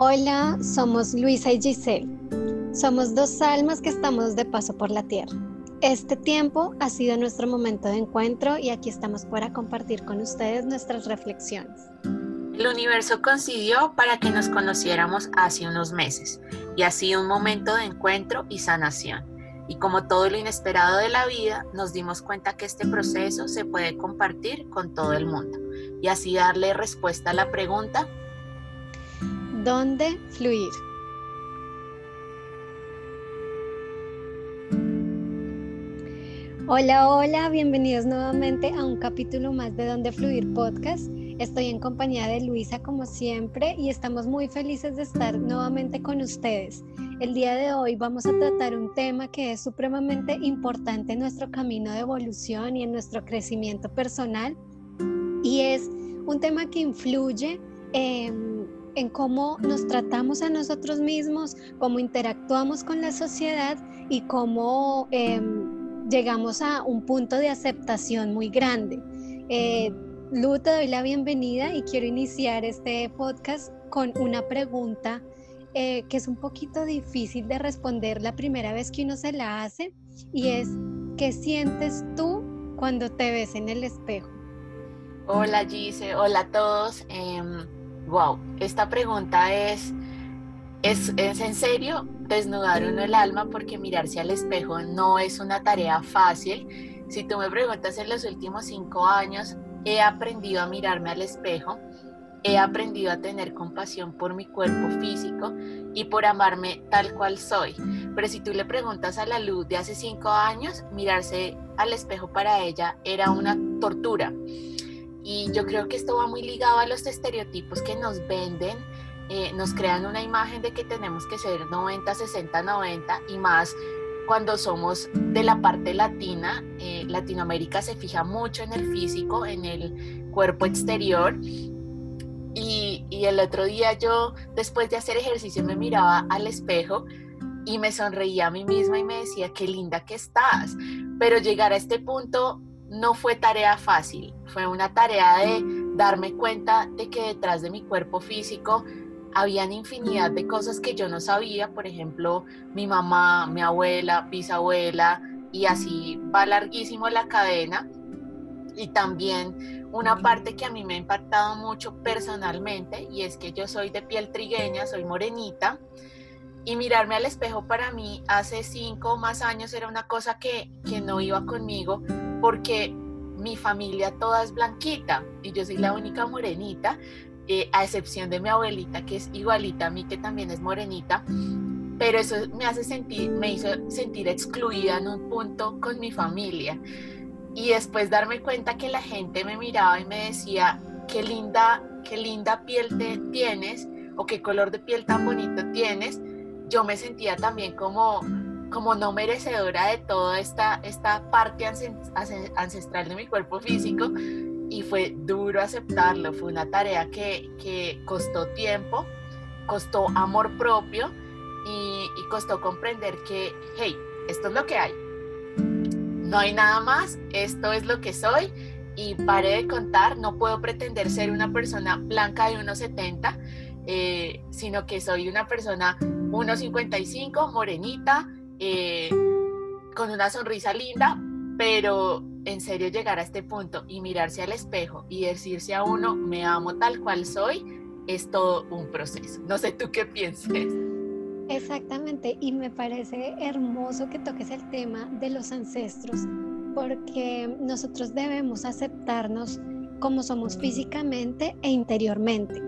Hola, somos Luisa y Giselle. Somos dos almas que estamos de paso por la tierra. Este tiempo ha sido nuestro momento de encuentro y aquí estamos para compartir con ustedes nuestras reflexiones. El universo coincidió para que nos conociéramos hace unos meses y ha sido un momento de encuentro y sanación. Y como todo lo inesperado de la vida, nos dimos cuenta que este proceso se puede compartir con todo el mundo y así darle respuesta a la pregunta ¿Dónde fluir? Hola, hola, bienvenidos nuevamente a un capítulo más de Donde Fluir Podcast. Estoy en compañía de Luisa como siempre y estamos muy felices de estar nuevamente con ustedes. El día de hoy vamos a tratar un tema que es supremamente importante en nuestro camino de evolución y en nuestro crecimiento personal y es un tema que influye en cómo nos tratamos a nosotros mismos, cómo interactuamos con la sociedad y cómo... Em, llegamos a un punto de aceptación muy grande. Eh, Lu, te doy la bienvenida y quiero iniciar este podcast con una pregunta eh, que es un poquito difícil de responder la primera vez que uno se la hace y es, ¿qué sientes tú cuando te ves en el espejo? Hola Gise, hola a todos. Wow, esta pregunta es, es, es en serio desnudar uno el alma porque mirarse al espejo no es una tarea fácil. Si tú me preguntas en los últimos cinco años, he aprendido a mirarme al espejo, he aprendido a tener compasión por mi cuerpo físico y por amarme tal cual soy. Pero si tú le preguntas a la luz de hace cinco años, mirarse al espejo para ella era una tortura. Y yo creo que esto va muy ligado a los estereotipos que nos venden eh, nos crean una imagen de que tenemos que ser 90, 60, 90 y más cuando somos de la parte latina. Eh, Latinoamérica se fija mucho en el físico, en el cuerpo exterior. Y, y el otro día yo, después de hacer ejercicio, me miraba al espejo y me sonreía a mí misma y me decía, qué linda que estás. Pero llegar a este punto no fue tarea fácil, fue una tarea de darme cuenta de que detrás de mi cuerpo físico habían infinidad de cosas que yo no sabía, por ejemplo, mi mamá, mi abuela, bisabuela, y así va larguísimo la cadena. Y también una parte que a mí me ha impactado mucho personalmente, y es que yo soy de piel trigueña, soy morenita, y mirarme al espejo para mí hace cinco o más años era una cosa que, que no iba conmigo, porque mi familia toda es blanquita y yo soy la única morenita, eh, a excepción de mi abuelita, que es igualita a mí, que también es morenita, pero eso me hace sentir, me hizo sentir excluida en un punto con mi familia. Y después darme cuenta que la gente me miraba y me decía, qué linda, qué linda piel te tienes, o qué color de piel tan bonito tienes, yo me sentía también como, como no merecedora de toda esta, esta parte ancestral de mi cuerpo físico y fue duro aceptarlo, fue una tarea que, que costó tiempo, costó amor propio y, y, costó comprender que, hey, esto es lo que hay, no hay nada más, esto es lo que soy y pare de contar, no puedo pretender ser una persona blanca de 1,70, eh, sino que soy una persona 1,55, morenita, eh, con una sonrisa linda, pero en serio llegar a este punto y mirarse al espejo y decirse a uno, me amo tal cual soy, es todo un proceso. No sé tú qué pienses. Exactamente, y me parece hermoso que toques el tema de los ancestros, porque nosotros debemos aceptarnos como somos físicamente e interiormente,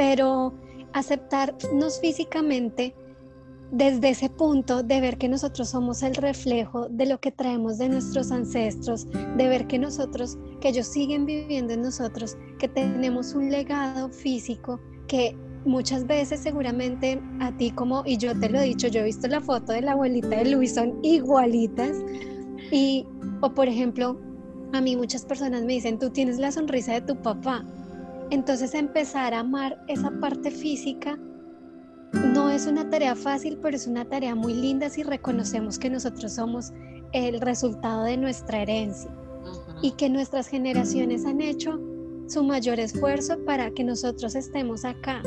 pero aceptarnos físicamente desde ese punto de ver que nosotros somos el reflejo de lo que traemos de nuestros ancestros, de ver que nosotros, que ellos siguen viviendo en nosotros, que tenemos un legado físico que muchas veces seguramente a ti como, y yo te lo he dicho, yo he visto la foto de la abuelita de Luis, son igualitas. Y, o por ejemplo, a mí muchas personas me dicen, tú tienes la sonrisa de tu papá. Entonces empezar a amar esa parte física no es una tarea fácil, pero es una tarea muy linda si reconocemos que nosotros somos el resultado de nuestra herencia y que nuestras generaciones han hecho su mayor esfuerzo para que nosotros estemos acá.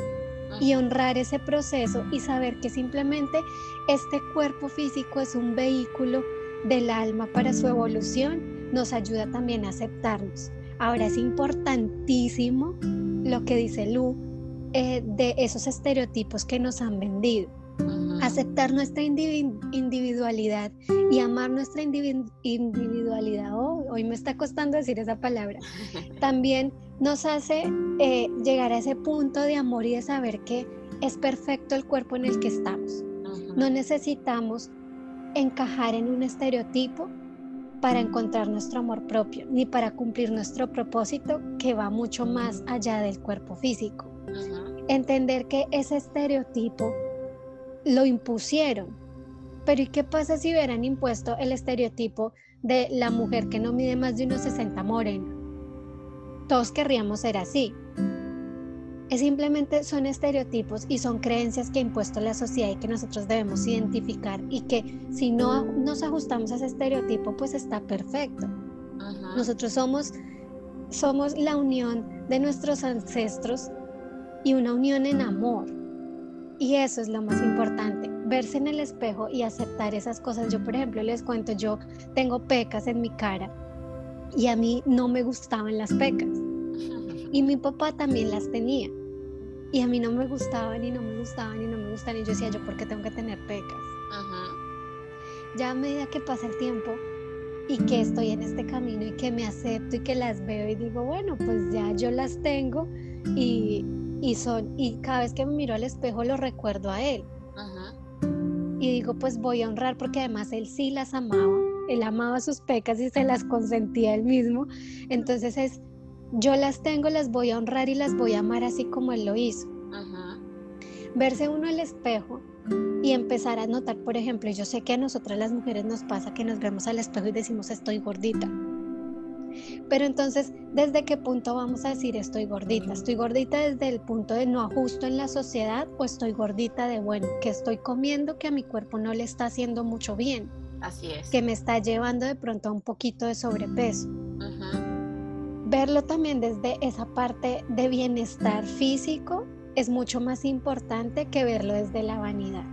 y honrar ese proceso y saber que simplemente este cuerpo físico es un vehículo del alma para su evolución, nos ayuda también a aceptarnos. Ahora es importantísimo lo que dice Lu eh, de esos estereotipos que nos han vendido. Aceptar nuestra individualidad y amar nuestra individualidad. Oh, hoy me está costando decir esa palabra. También nos hace eh, llegar a ese punto de amor y de saber que es perfecto el cuerpo en el que estamos. No necesitamos encajar en un estereotipo para encontrar nuestro amor propio, ni para cumplir nuestro propósito que va mucho más allá del cuerpo físico. Entender que ese estereotipo lo impusieron. Pero ¿y qué pasa si hubieran impuesto el estereotipo de la mujer que no mide más de unos 60 morena? Todos querríamos ser así. Es simplemente son estereotipos y son creencias que ha impuesto la sociedad y que nosotros debemos identificar y que si no nos ajustamos a ese estereotipo pues está perfecto. Nosotros somos somos la unión de nuestros ancestros y una unión en amor. Y eso es lo más importante, verse en el espejo y aceptar esas cosas. Yo, por ejemplo, les cuento, yo tengo pecas en mi cara y a mí no me gustaban las pecas. Y mi papá también las tenía. Y a mí no me gustaban y no me gustaban y no me gustaban. Y yo decía, ¿yo por qué tengo que tener pecas? Ya a medida que pasa el tiempo y que estoy en este camino y que me acepto y que las veo y digo, bueno, pues ya yo las tengo y, y son, y cada vez que me miro al espejo lo recuerdo a él. Y digo, pues voy a honrar porque además él sí las amaba, él amaba sus pecas y se las consentía él mismo. Entonces es, yo las tengo, las voy a honrar y las voy a amar así como él lo hizo. Verse uno al espejo y empezar a notar, por ejemplo, yo sé que a nosotras las mujeres nos pasa que nos vemos al espejo y decimos estoy gordita pero entonces, ¿desde qué punto vamos a decir estoy gordita? ¿Estoy gordita desde el punto de no ajusto en la sociedad o estoy gordita de, bueno, que estoy comiendo que a mi cuerpo no le está haciendo mucho bien? Así es. Que me está llevando de pronto a un poquito de sobrepeso. Verlo también desde esa parte de bienestar físico es mucho más importante que verlo desde la vanidad.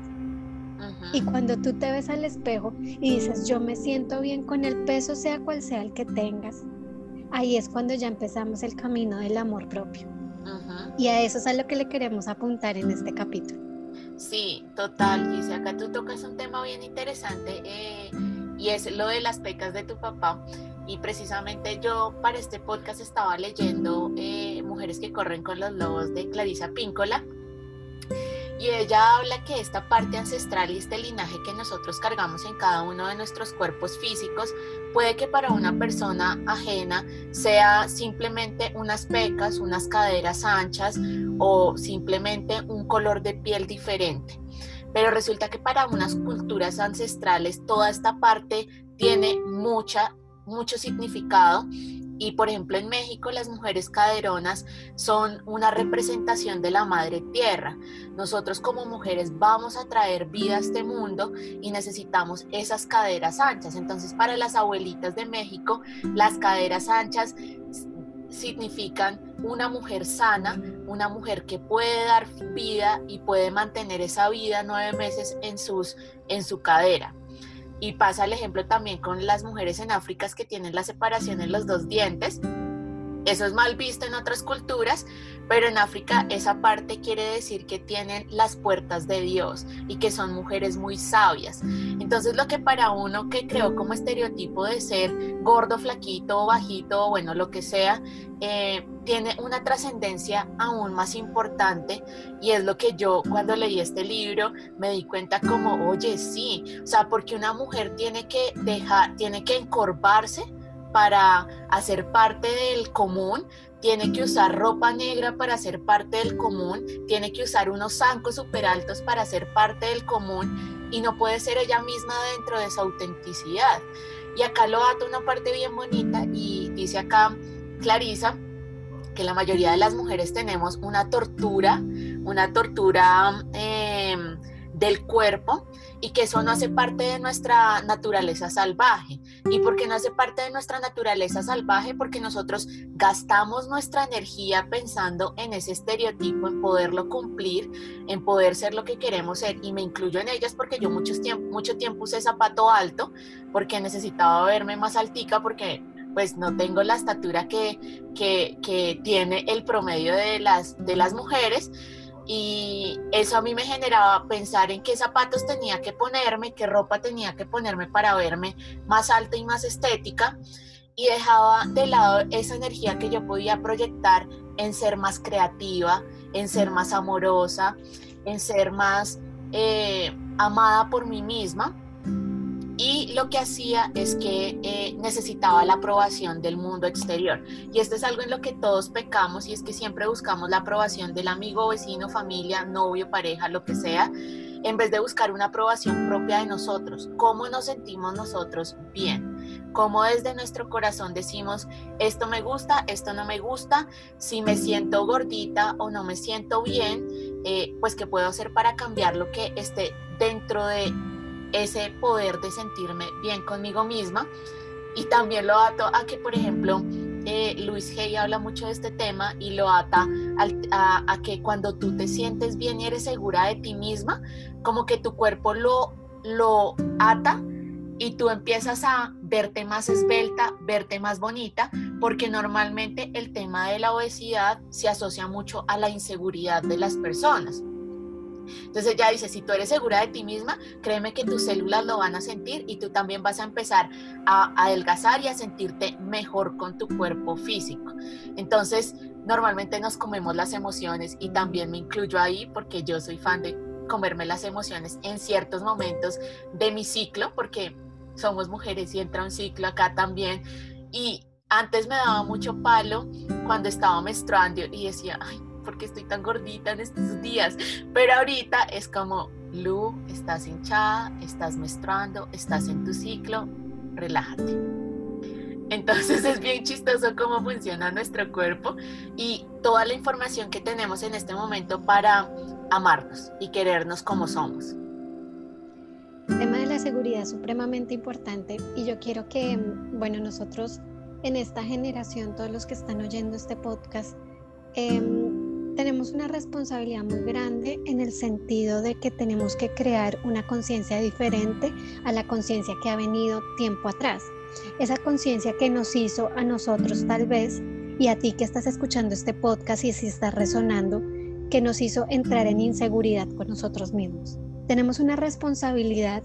Y cuando tú te ves al espejo y dices, yo me siento bien con el peso, sea cual sea el que tengas, ahí es cuando ya empezamos el camino del amor propio. Y a eso es a lo que le queremos apuntar en este capítulo. Sí, total, Dice, acá tú tocas un tema bien interesante eh, y es lo de las pecas de tu papá. Y precisamente yo para este podcast estaba leyendo eh, Mujeres que corren con los lobos de Clarisa Píncola y ella habla que esta parte ancestral y este linaje que nosotros cargamos en cada uno de nuestros cuerpos físicos puede que para una persona ajena sea simplemente unas pecas, unas caderas anchas o simplemente un color de piel diferente. Pero resulta que para unas culturas ancestrales toda esta parte tiene mucha, mucho significado y por ejemplo en México las mujeres caderonas son una representación de la madre tierra. Nosotros como mujeres vamos a traer vida a este mundo y necesitamos esas caderas anchas. Entonces para las abuelitas de México las caderas anchas significan una mujer sana, una mujer que puede dar vida y puede mantener esa vida nueve meses en, sus, en su cadera. Y pasa el ejemplo también con las mujeres en África que tienen la separación en los dos dientes. Eso es mal visto en otras culturas, pero en África esa parte quiere decir que tienen las puertas de Dios y que son mujeres muy sabias. Entonces lo que para uno que creó como estereotipo de ser gordo, flaquito, bajito, bueno, lo que sea, eh, tiene una trascendencia aún más importante y es lo que yo cuando leí este libro me di cuenta como, oye, sí, o sea, porque una mujer tiene que dejar, tiene que encorvarse para hacer parte del común, tiene que usar ropa negra para ser parte del común, tiene que usar unos zancos súper altos para ser parte del común y no puede ser ella misma dentro de esa autenticidad. Y acá lo ata una parte bien bonita y dice acá Clarisa que la mayoría de las mujeres tenemos una tortura, una tortura em, del cuerpo y que eso no hace parte de nuestra naturaleza salvaje. y porque no hace parte de nuestra naturaleza salvaje, porque nosotros gastamos nuestra energía pensando en ese estereotipo, en poderlo cumplir, en poder ser lo que queremos ser, y me incluyo en ellas porque yo mucho tiempo, mucho tiempo usé zapato alto, porque necesitaba verme más altica, porque pues no tengo la estatura que, que, que tiene el promedio de las, de las mujeres, y eso a mí me generaba pensar en qué zapatos tenía que ponerme, qué ropa tenía que ponerme para verme más alta y más estética y dejaba de lado esa energía que yo podía proyectar en ser más creativa, en ser más amorosa, en ser más eh, amada por mí misma y lo que hacía es que eh, necesitaba la aprobación del mundo exterior. Y esto es algo en lo que todos pecamos y es que siempre buscamos la aprobación del amigo, vecino, familia, novio, pareja, lo que sea, en vez de buscar una aprobación propia de nosotros. ¿Cómo nos sentimos nosotros bien? ¿Cómo desde nuestro corazón decimos, esto me gusta, esto no me gusta? Si me siento gordita o no me siento bien, eh, pues qué puedo hacer para cambiar lo que esté dentro de ese poder de sentirme bien conmigo misma. Y también lo ato a que, por ejemplo, eh, Luis Hay habla mucho de este tema y lo ata a, a, que cuando tú te sientes bien y eres segura de ti misma, como que tu cuerpo lo, lo ata y tú empiezas a verte más esbelta, verte más bonita, porque normalmente el tema de la obesidad se asocia mucho a la inseguridad de las personas. Entonces ya dice, si tú eres segura de ti misma, créeme que tus células lo van a sentir y tú también vas a empezar a, adelgazar y a sentirte mejor con tu cuerpo físico. Entonces, normalmente nos comemos las emociones y también me incluyo ahí porque yo soy fan de comerme las emociones en ciertos momentos de mi ciclo, porque somos mujeres y entra un ciclo acá también. Y antes me daba mucho palo cuando estaba menstruando y decía, ay, porque estoy tan gordita en estos días. Pero ahorita es como, Lu, estás hinchada, estás menstruando, estás en tu ciclo, relájate. Entonces es bien chistoso cómo funciona nuestro cuerpo y toda la información que tenemos en este momento para amarnos y querernos como somos. El tema de la seguridad es supremamente importante y yo quiero que, bueno, nosotros en esta generación, todos los que están oyendo este podcast, eh, tenemos una responsabilidad muy grande en el sentido de que tenemos que crear una conciencia diferente a la conciencia que ha venido tiempo atrás. Esa conciencia que nos hizo a nosotros tal vez y a ti que estás escuchando este podcast y si está resonando, que nos hizo entrar en inseguridad con nosotros mismos. Tenemos una responsabilidad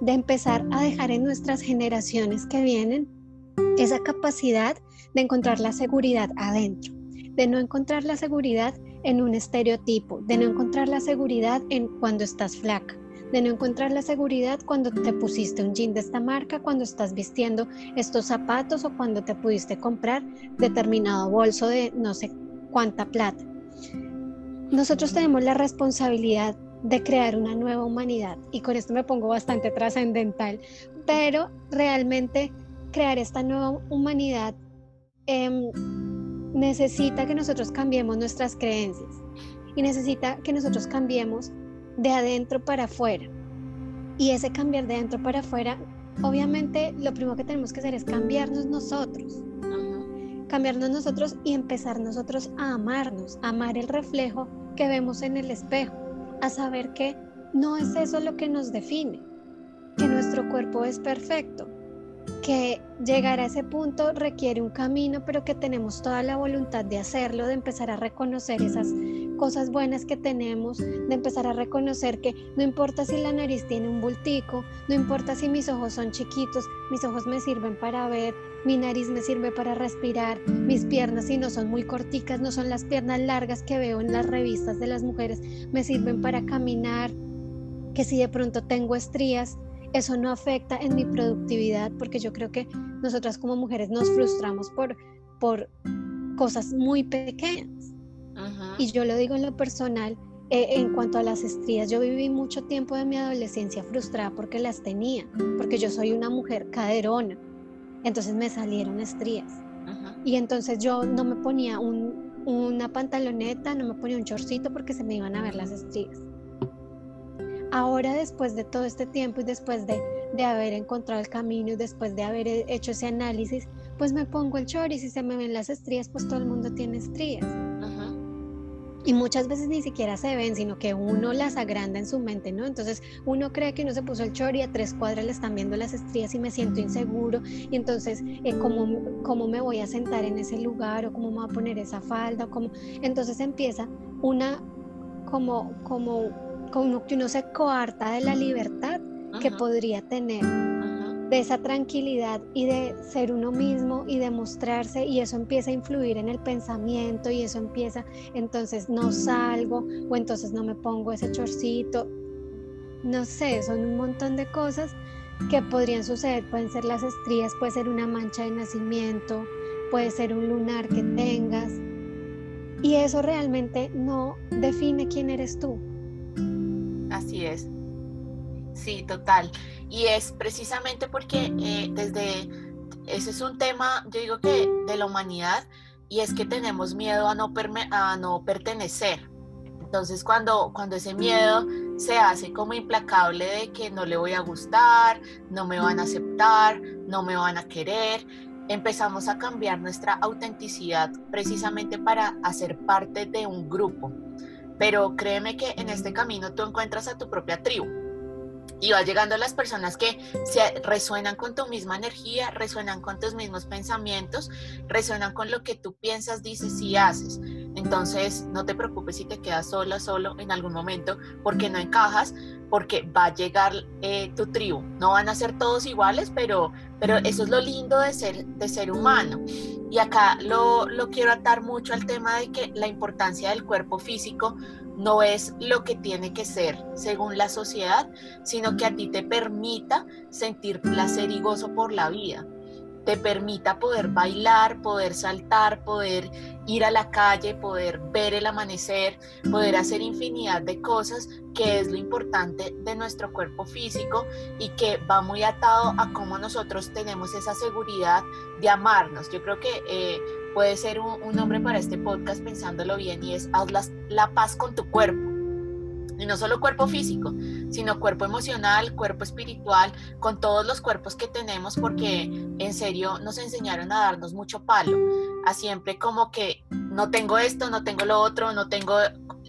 de empezar a dejar en nuestras generaciones que vienen esa capacidad de encontrar la seguridad adentro, de no encontrar la seguridad en un estereotipo, de no encontrar la seguridad en cuando estás flaca, de no encontrar la seguridad cuando te pusiste un jean de esta marca, cuando estás vistiendo estos zapatos o cuando te pudiste comprar determinado bolso de no sé cuánta plata. Nosotros tenemos la responsabilidad de crear una nueva humanidad y con esto me pongo bastante trascendental, pero realmente crear esta nueva humanidad eh, necesita que nosotros cambiemos nuestras creencias y necesita que nosotros cambiemos de adentro para afuera. Y ese cambiar de adentro para afuera, obviamente lo primero que tenemos que hacer es cambiarnos nosotros. Cambiarnos nosotros y empezar nosotros a amarnos, a amar el reflejo que vemos en el espejo, a saber que no es eso lo que nos define, que nuestro cuerpo es perfecto, que llegar a ese punto requiere un camino, pero que tenemos toda la voluntad de hacerlo, de empezar a reconocer esas cosas buenas que tenemos, de empezar a reconocer que no importa si la nariz tiene un bultico, no importa si mis ojos son chiquitos, mis ojos me sirven para ver, mi nariz me sirve para respirar, mis piernas si no son muy corticas, no son las piernas largas que veo en las revistas de las mujeres, me sirven para caminar, que si de pronto tengo estrías, eso no afecta en mi productividad porque yo creo que nosotras como mujeres nos frustramos por, por cosas muy pequeñas. Y yo lo digo en lo personal, eh, en cuanto a las estrías, yo viví mucho tiempo de mi adolescencia frustrada porque las tenía, porque yo soy una mujer caderona, entonces me salieron estrías. Y entonces yo no me ponía un, una pantaloneta, no me ponía un chorcito porque se me iban a ver las estrías. Ahora después de todo este tiempo y después de de haber encontrado el camino, después de haber hecho ese análisis, pues me pongo el short y si se me ven las estrías, pues todo el mundo tiene estrías. Y muchas veces ni siquiera se ven, sino que uno las agranda en su mente, ¿no? Entonces uno cree que uno se puso el short y a tres cuadras le están viendo las estrías y me siento inseguro. Y entonces, eh, ¿cómo, ¿cómo, me voy a sentar en ese lugar? ¿O cómo me voy a poner esa falda? ¿O Entonces empieza una, como, como, como que uno se coarta de la libertad que podría tener de esa tranquilidad y de ser uno mismo y de mostrarse y eso empieza a influir en el pensamiento y eso empieza, entonces no salgo o entonces no me pongo ese chorcito. No sé, son un montón de cosas que podrían suceder. Pueden ser las estrías, puede ser una mancha de nacimiento, puede ser un lunar que tengas. Y eso realmente no define quién eres tú. Así es. Sí, total. Y es precisamente porque eh, desde, ese es un tema, yo digo que de la humanidad, y es que tenemos miedo a no, a no pertenecer. Entonces cuando, cuando ese miedo se hace como implacable de que no le voy a gustar, no me van a aceptar, no me van a querer, empezamos a cambiar nuestra autenticidad precisamente para hacer parte de un grupo. Pero créeme que en este camino tú encuentras a tu propia tribu y va llegando las personas que se resuenan con tu misma energía, resuenan con tus mismos pensamientos, resuenan con lo que tú piensas, dices y haces. Entonces, no te preocupes si te quedas sola, solo en algún momento, porque no encajas, porque va a llegar eh, tu tribu. No van a ser todos iguales, pero, pero eso es lo lindo de ser, de ser humano. Y acá lo, lo quiero atar mucho al tema de que la importancia del cuerpo físico no es lo que tiene que ser según la sociedad, sino que a ti te permita sentir placer y gozo por la vida te permita poder bailar, poder saltar, poder ir a la calle, poder ver el amanecer, poder hacer infinidad de cosas, que es lo importante de nuestro cuerpo físico y que va muy atado a cómo nosotros tenemos esa seguridad de amarnos. Yo creo que eh, puede ser un, nombre para este podcast pensándolo bien y es haz la paz con tu cuerpo y no solo cuerpo físico, sino cuerpo emocional, cuerpo espiritual, con todos los cuerpos que tenemos, porque en serio nos enseñaron a darnos mucho palo, a siempre como que no tengo esto, no tengo lo otro, no tengo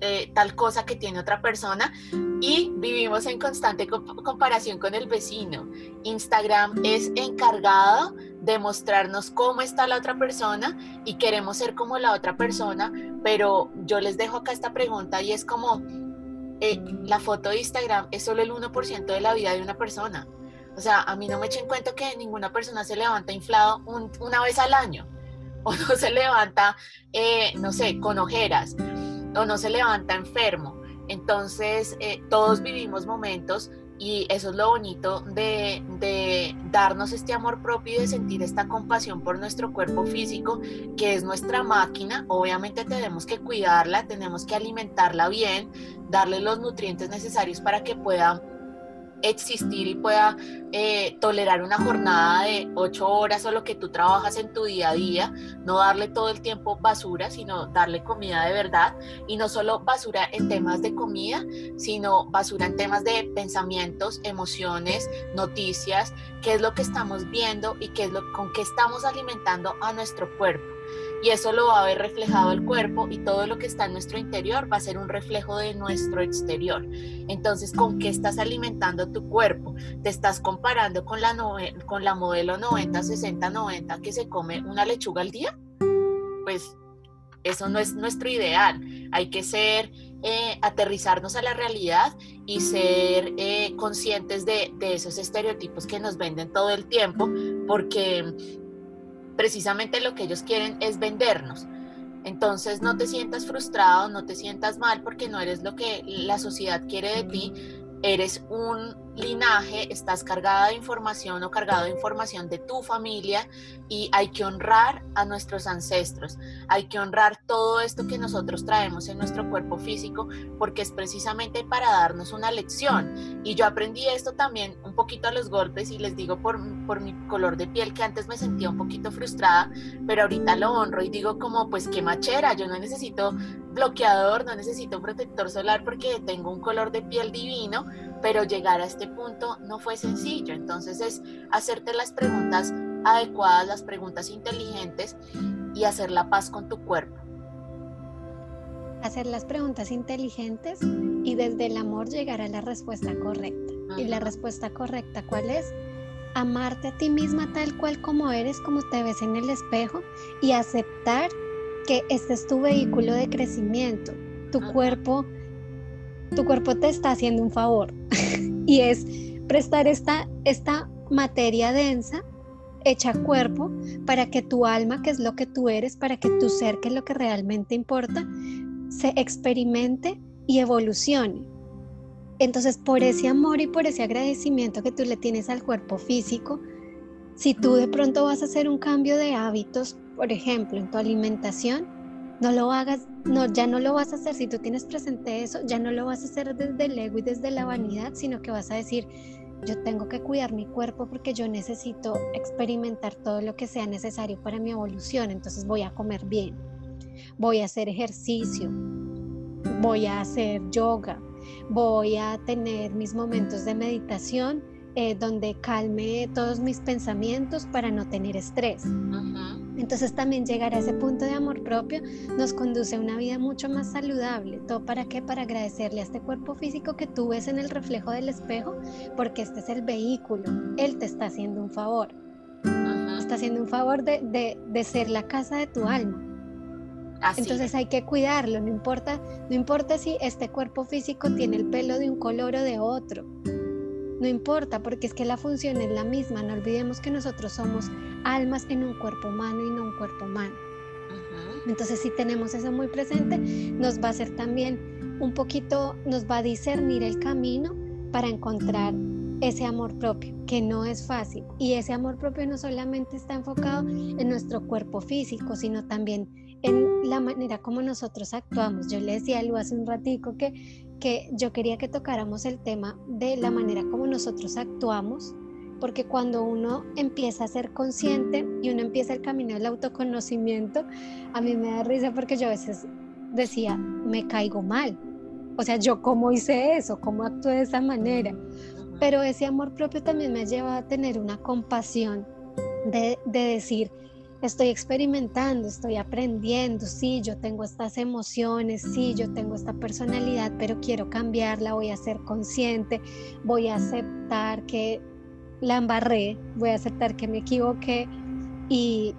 eh, tal cosa que tiene otra persona y vivimos en constante comparación con el vecino. Instagram es encargado de mostrarnos cómo está la otra persona y queremos ser como la otra persona, pero yo les dejo acá esta pregunta y es como eh, la foto de Instagram es solo el 1% de la vida de una persona. O sea, a mí no me echen cuenta que ninguna persona se levanta inflado una vez al año, o no se levanta, eh, no sé, con ojeras, o no se levanta enfermo. Entonces, eh, todos vivimos momentos y eso es lo bonito de, de, darnos este amor propio y de sentir esta compasión por nuestro cuerpo físico, que es nuestra máquina. Obviamente tenemos que cuidarla, tenemos que alimentarla bien, darle los nutrientes necesarios para que pueda existir y pueda eh, tolerar una jornada de ocho horas o lo que tú trabajas en tu día a día, no darle todo el tiempo basura, sino darle comida de verdad. Y no solo basura en temas de comida, sino basura en temas de pensamientos, emociones, noticias, qué es lo que estamos viendo y qué es lo con qué estamos alimentando a nuestro cuerpo y eso lo va a ver reflejado el cuerpo y todo lo que está en nuestro interior va a ser un reflejo de nuestro exterior. Entonces, ¿con qué estás alimentando tu cuerpo? ¿Te estás comparando con la, con la modelo 90, 60, 90 que se come una lechuga al día? Pues eso no es nuestro ideal. Hay que ser, eh, aterrizarnos a la realidad y ser eh, conscientes de, de esos estereotipos que nos venden todo el tiempo, porque precisamente lo que ellos quieren es vendernos. Entonces no te sientas frustrado, no te sientas mal porque no eres lo que la sociedad quiere de ti, eres un linaje, estás cargada de información o cargado de información de tu familia y hay que honrar a nuestros ancestros, hay que honrar todo esto que nosotros traemos en nuestro cuerpo físico porque es precisamente para darnos una lección. Y yo aprendí esto también un poquito a los golpes y les digo por, por mi color de piel que antes me sentía un poquito frustrada, pero ahorita lo honro y digo como pues qué machera, yo no necesito bloqueador, no necesito protector solar porque tengo un color de piel divino, pero llegar a este punto no fue sencillo. Entonces es hacerte las preguntas adecuadas, las preguntas inteligentes y hacer la paz con tu cuerpo. Hacer las preguntas inteligentes y desde el amor llegar a la respuesta correcta. Y la respuesta correcta, ¿cuál es? Amarte a ti misma tal cual como eres, como te ves en el espejo y aceptar que este es tu vehículo de crecimiento. Tu cuerpo, tu cuerpo te está haciendo un favor y es prestar esta, esta materia densa hecha cuerpo para que tu alma, que es lo que tú eres, para que tu ser, que es lo que realmente importa, se experimente y evolucione. Entonces, por ese amor y por ese agradecimiento que tú le tienes al cuerpo físico, si tú de pronto vas a hacer un cambio de hábitos, por ejemplo, en tu alimentación, no lo hagas, no, ya no lo vas a hacer. Si tú tienes presente eso, ya no lo vas a hacer desde el ego y desde la vanidad, sino que vas a decir, yo tengo que cuidar mi cuerpo porque yo necesito experimentar todo lo que sea necesario para mi evolución. Entonces voy a comer bien, voy a hacer ejercicio, voy a hacer yoga, voy a tener mis momentos de meditación eh, donde calme todos mis pensamientos para no tener estrés. Entonces también llegar a ese punto de amor propio nos conduce a una vida mucho más saludable. ¿Todo para qué? Para agradecerle a este cuerpo físico que tú ves en el reflejo del espejo, porque este es el vehículo. Él te está haciendo un favor. Está haciendo un favor de, de ser la casa de tu alma. Entonces hay que cuidarlo, no importa, no importa si este cuerpo físico tiene el pelo de un color o de otro. No importa, porque es que la función es la misma. No olvidemos que nosotros somos almas en un cuerpo humano y no un cuerpo humano. Entonces, si tenemos eso muy presente, nos va a hacer también un poquito, nos va a discernir el camino para encontrar ese amor propio, que no es fácil. Y ese amor propio no solamente está enfocado en nuestro cuerpo físico, sino también en la manera como nosotros actuamos. Yo le decía algo hace un ratico que, que yo quería que tocáramos el tema de la manera como nosotros actuamos, porque cuando uno empieza a ser consciente y uno empieza el camino del autoconocimiento, a mí me da risa porque yo a veces decía, me caigo mal. O sea, yo cómo hice eso, cómo actué de esa manera. Pero ese amor propio también me lleva a tener una compasión de, de decir, estoy experimentando, estoy aprendiendo, sí, yo tengo estas emociones, sí, yo tengo esta personalidad, pero quiero cambiarla, voy a ser consciente, voy a aceptar que la embarré, voy a aceptar que me equivoqué y,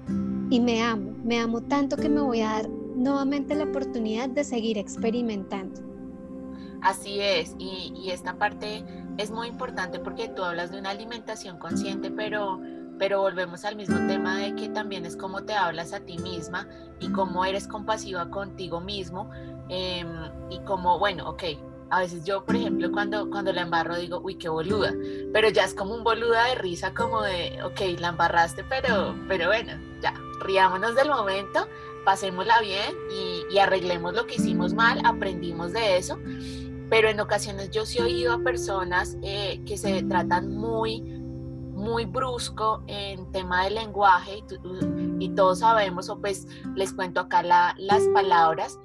me amo, me amo tanto que me voy a dar nuevamente la oportunidad de seguir experimentando. Así es, y, y esta parte es muy importante porque tú hablas de una alimentación consciente, pero pero volvemos al mismo tema de que también es cómo te hablas a ti misma y cómo eres compasiva contigo mismo em, y cómo, bueno, ok, a veces yo, por ejemplo, cuando, cuando la embarro digo, uy, qué boluda, pero ya es como un boluda de risa, como de, ok, la embarraste, pero, pero bueno, ya, riámonos del momento, pasémosla bien y, arreglemos lo que hicimos mal, aprendimos de eso, pero en ocasiones yo sí he oído a personas eh, que se tratan muy muy brusco en tema de lenguaje y, todos sabemos, o pues les cuento acá las palabras,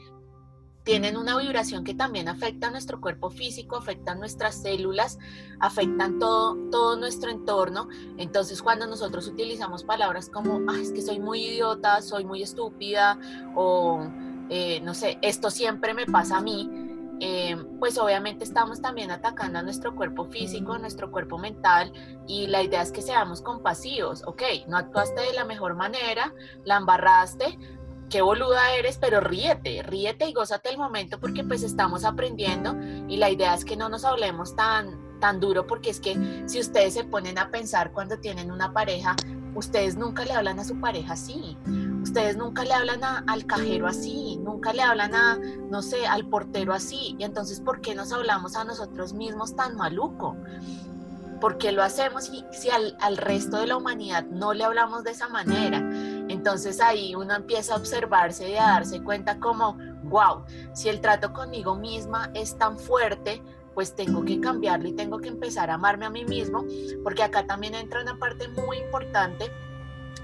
tienen una vibración que también afecta a nuestro cuerpo físico, afecta a nuestras células, afectan todo, todo nuestro entorno. Entonces cuando nosotros utilizamos palabras como, ah, es que soy muy idiota, soy muy estúpida, o eh, no sé, esto siempre me pasa a mí, eh, pues obviamente estamos también atacando a nuestro cuerpo físico, a nuestro cuerpo mental y la idea es que seamos compasivos, ok, no actuaste de la mejor manera, la embarraste, qué boluda eres, pero ríete, ríete y gózate el momento porque pues estamos aprendiendo y la idea es que no nos hablemos tan, tan duro porque es que si ustedes se ponen a pensar cuando tienen una pareja, ustedes nunca le hablan a su pareja así ustedes nunca le hablan al cajero así, nunca le hablan a, no sé, al portero así. Y entonces, ¿por qué nos hablamos a nosotros mismos tan maluco? ¿Por qué lo hacemos si, si al, al resto de la humanidad no le hablamos de esa manera? Entonces ahí uno empieza a observarse y a darse cuenta como, wow, si el trato conmigo misma es tan fuerte, pues tengo que cambiarlo y tengo que empezar a amarme a mí mismo, porque acá también entra una parte muy importante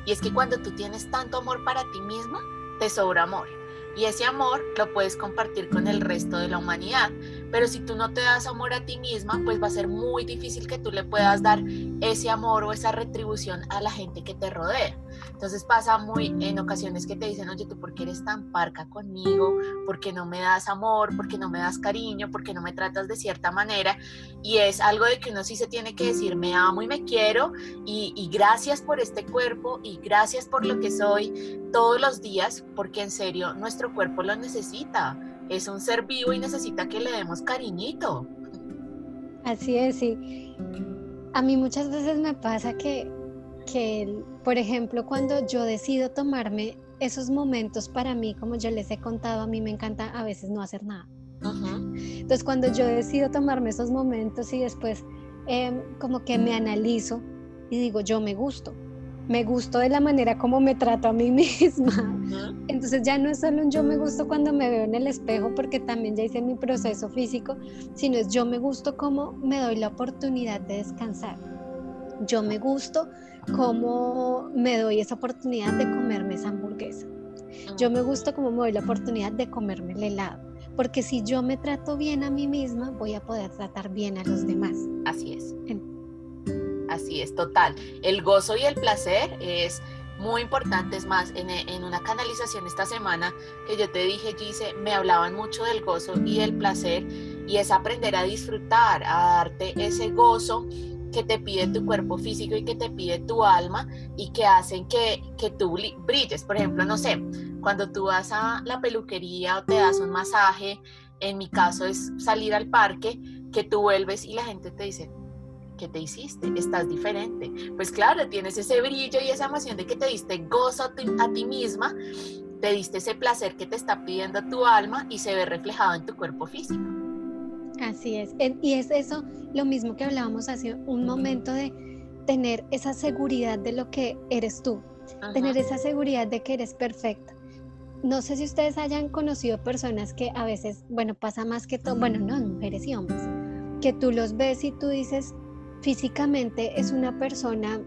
y es que cuando tú tienes tanto amor para ti misma, te sobra amor. y ese amor lo puedes compartir con el resto de la humanidad. Pero si tú no te das amor a ti misma, pues va a ser muy difícil que tú le puedas dar ese amor o esa retribución a la gente que te rodea. Entonces pasa muy en ocasiones que te dicen, oye, ¿tú por qué eres tan parca conmigo? ¿Por qué no me das amor? ¿Por qué no me das cariño? ¿Por qué no me tratas de cierta manera? Y es algo de que uno sí se tiene que decir, me amo y me quiero y, gracias por este cuerpo y gracias por lo que soy todos los días, porque en serio nuestro cuerpo lo necesita. Es un ser vivo y necesita que le demos cariñito. Así es, sí. A mí muchas veces me pasa que que, por ejemplo, cuando yo decido tomarme esos momentos para mí, como yo les he contado, a mí me encanta a veces no hacer nada. Entonces, cuando yo decido tomarme esos momentos y después em, como que me analizo y digo, yo me gusto, me gusto de la manera como me trato a mí misma. Entonces ya no es solo un yo me gusto cuando me veo en el espejo, porque también ya hice mi proceso físico, sino es yo me gusto como me doy la oportunidad de descansar. Yo me gusto cómo me doy esa oportunidad de comerme esa hamburguesa. Yo me gusta cómo me doy la oportunidad de comerme el helado. Porque si yo me trato bien a mí misma, voy a poder tratar bien a los demás. Así es. Así es, total. El gozo y el placer es muy importante. Es más, en, en, una canalización esta semana que yo te dije, Gise, me hablaban mucho del gozo y el placer y es aprender a disfrutar, a darte ese gozo que te pide tu cuerpo físico y que te pide tu alma y que hacen que, que tú brilles. Por ejemplo, no sé, cuando tú vas a la peluquería o te das un masaje, en mi caso es salir al parque, que tú vuelves y la gente te dice, ¿qué te hiciste? Estás diferente. Pues claro, tienes ese brillo y esa emoción de que te diste gozo a ti, a ti misma, te diste ese placer que te está pidiendo tu alma y se ve reflejado en tu cuerpo físico. Así es. Y es eso lo mismo que hablábamos hace un momento de tener esa seguridad de lo que eres tú, tener esa seguridad de que eres perfecta. No sé si ustedes hayan conocido personas que a veces, bueno, pasa más que todo, bueno, no, mujeres y hombres, que tú los ves y tú dices, físicamente es una persona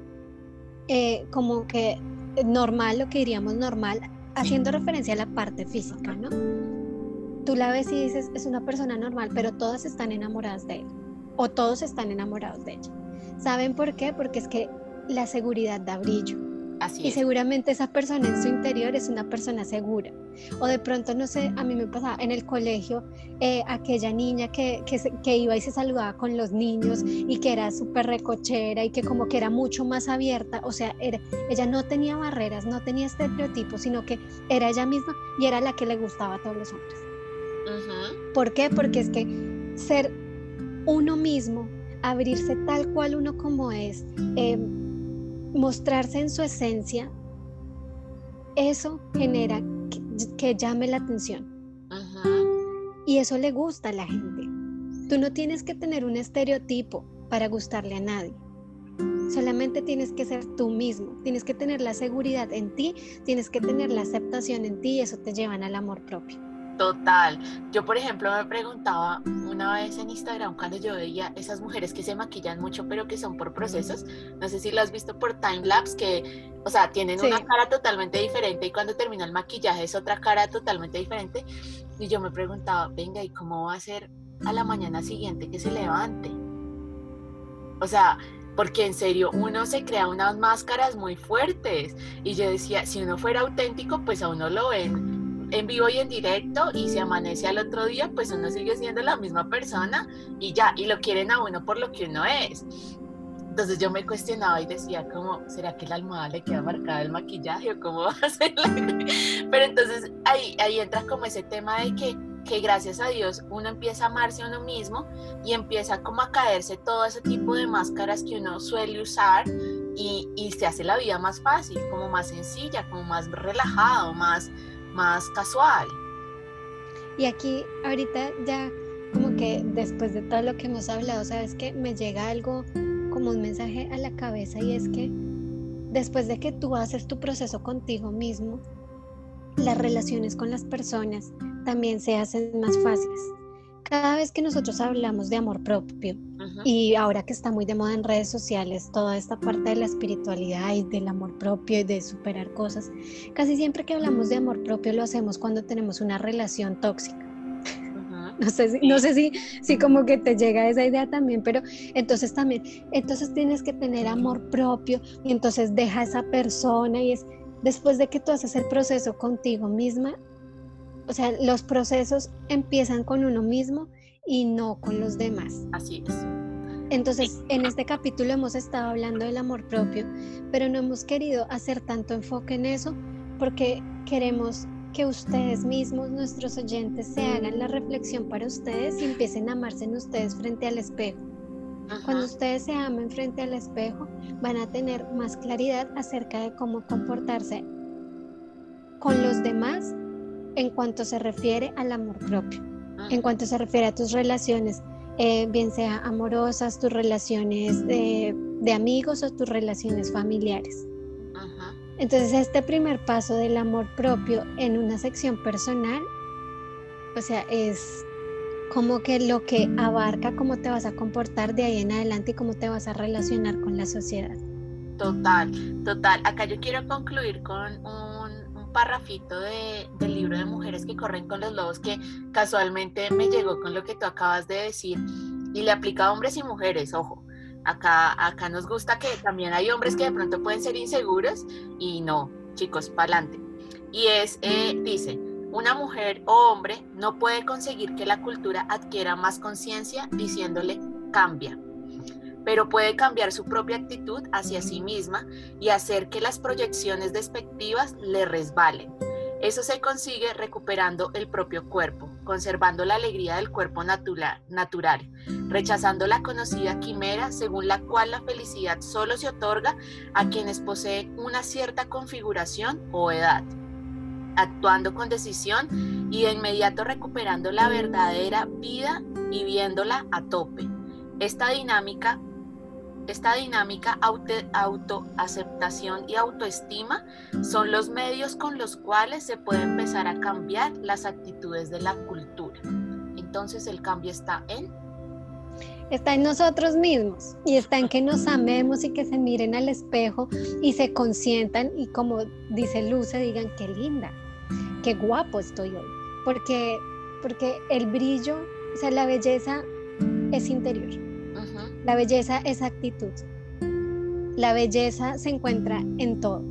eh, como que normal, lo que diríamos normal, haciendo referencia a la parte física, ¿no? Tú la ves y dices, es una persona normal, pero todas están enamoradas de él o todos están enamorados de ella. ¿Saben por qué? Porque es que la seguridad da brillo. Así y seguramente esa persona en su interior es una persona segura. O de pronto, no sé, a mí me pasaba en el colegio, eh, aquella niña que, que, iba y se saludaba con los niños y que era súper recochera y que como que era mucho más abierta. O sea, ella no tenía barreras, no tenía estereotipos, sino que era ella misma y era la que le gustaba a todos los hombres. ¿Por qué? Porque es que ser uno mismo, abrirse tal cual uno como es, eh, mostrarse en su esencia, eso genera que, llame la atención. Y eso le gusta a la gente. Tú no tienes que tener un estereotipo para gustarle a nadie. Solamente tienes que ser tú mismo, tienes que tener la seguridad en ti, tienes que tener la aceptación en ti y eso te lleva al amor propio. Total. Yo, por ejemplo, me preguntaba una vez en Instagram cuando yo veía esas mujeres que se maquillan mucho, pero que son por procesos. No sé si lo has visto por timelapse, que, o sea, tienen una cara totalmente diferente y cuando termina el maquillaje es otra cara totalmente diferente. Y yo me preguntaba, venga, ¿y cómo va a ser a la mañana siguiente que se levante? O sea, porque en serio uno se crea unas máscaras muy fuertes. Y yo decía, si uno fuera auténtico, pues a uno lo ven en vivo y en directo y se amanece al otro día, pues uno sigue siendo la misma persona y ya, y lo quieren a uno por lo que uno es. Entonces yo me cuestionaba y decía, como, ¿será que la almohada le queda marcada el maquillaje o cómo va a ser? Pero entonces ahí, ahí entra como ese tema de que, que gracias a Dios uno empieza a amarse a uno mismo y empieza como a caerse todo ese tipo de máscaras que uno suele usar y, y se hace la vida más fácil, como más sencilla, como más relajado, más, más casual. Y aquí ahorita ya como que después de todo lo que hemos hablado, sabes que me llega algo como un mensaje a la cabeza y es que después de que tú haces tu proceso contigo mismo, las relaciones con las personas también se hacen más fáciles. Cada vez que nosotros hablamos de amor propio, Y ahora que está muy de moda en redes sociales, toda esta parte de la espiritualidad y del amor propio y de superar cosas, casi siempre que hablamos de amor propio lo hacemos cuando tenemos una relación tóxica. No sé, si, no sé si, si como que te llega esa idea también, pero entonces también, entonces tienes que tener amor propio y entonces deja a esa persona y es después de que tú haces el proceso contigo misma, o sea, los procesos empiezan con uno mismo y no con los demás. Así es. Entonces, en este capítulo hemos estado hablando del amor propio, pero no hemos querido hacer tanto enfoque en eso porque queremos que ustedes mismos, nuestros oyentes, se hagan la reflexión para ustedes y empiecen a amarse en ustedes frente al espejo. Cuando ustedes se amen frente al espejo, van a tener más claridad acerca de cómo comportarse con los demás en cuanto se refiere al amor propio en cuanto se refiere a tus relaciones, eh, bien sea amorosas, tus relaciones de, amigos o tus relaciones familiares. Entonces este primer paso del amor propio en una sección personal, o sea, es como que lo que abarca cómo te vas a comportar de ahí en adelante y cómo te vas a relacionar con la sociedad. Total, total. Acá yo quiero concluir con un parrafito de, del libro de Mujeres que corren con los lobos que casualmente me llegó con lo que tú acabas de decir y le aplica a hombres y mujeres, ojo. Acá, acá nos gusta que también hay hombres que de pronto pueden ser inseguros y no, chicos, pa'lante. Y es, eh, dice, una mujer o hombre no puede conseguir que la cultura adquiera más conciencia diciéndole cambia pero puede cambiar su propia actitud hacia sí misma y hacer que las proyecciones despectivas le resbalen. Eso se consigue recuperando el propio cuerpo, conservando la alegría del cuerpo natural, rechazando la conocida quimera según la cual la felicidad solo se otorga a quienes poseen una cierta configuración o edad, actuando con decisión y de inmediato recuperando la verdadera vida y viéndola a tope. Esta dinámica esta dinámica autoaceptación y autoestima son los medios con los cuales se puede empezar a cambiar las actitudes de la cultura. Entonces el cambio está en... Está en nosotros mismos y está en que nos amemos y que se miren al espejo y se consientan y como dice Luz, digan qué linda, qué guapo estoy hoy. Porque, porque el brillo, o sea, la belleza es interior la belleza es actitud. La belleza se encuentra en todo.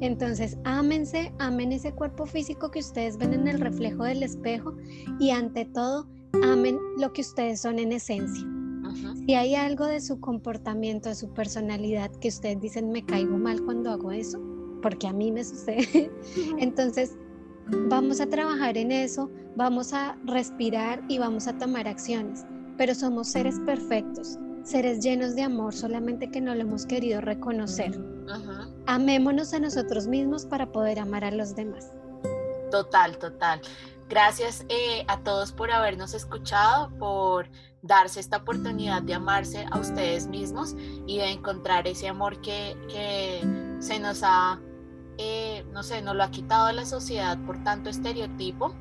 Entonces, ámense, amen ese cuerpo físico que ustedes ven en el reflejo del espejo y ante todo, amen lo que ustedes son en esencia. Si hay algo de su comportamiento, de su personalidad que ustedes dicen me caigo mal cuando hago eso, porque a mí me sucede, entonces vamos a trabajar en eso, vamos a respirar y vamos a tomar acciones, pero somos seres perfectos seres llenos de amor, solamente que no lo hemos querido reconocer. Amémonos a nosotros mismos para poder amar a los demás. Total, total. Gracias eh, a todos por habernos escuchado, por darse esta oportunidad de amarse a ustedes mismos y de encontrar ese amor que, que se nos ha eh, no sé, nos lo ha quitado la sociedad por tanto estereotipo.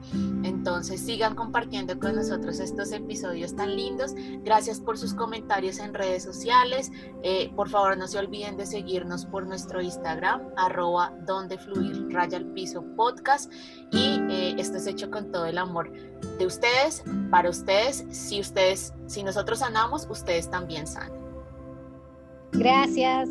Entonces sigan compartiendo con nosotros estos episodios tan lindos. Gracias por sus comentarios en redes sociales. Eh, por favor no se olviden de seguirnos por nuestro Instagram, arroba donde fluir raya al piso podcast. Y eh, esto es hecho con todo el amor de ustedes, para ustedes. Si ustedes, si nosotros sanamos, ustedes también sanan. Gracias.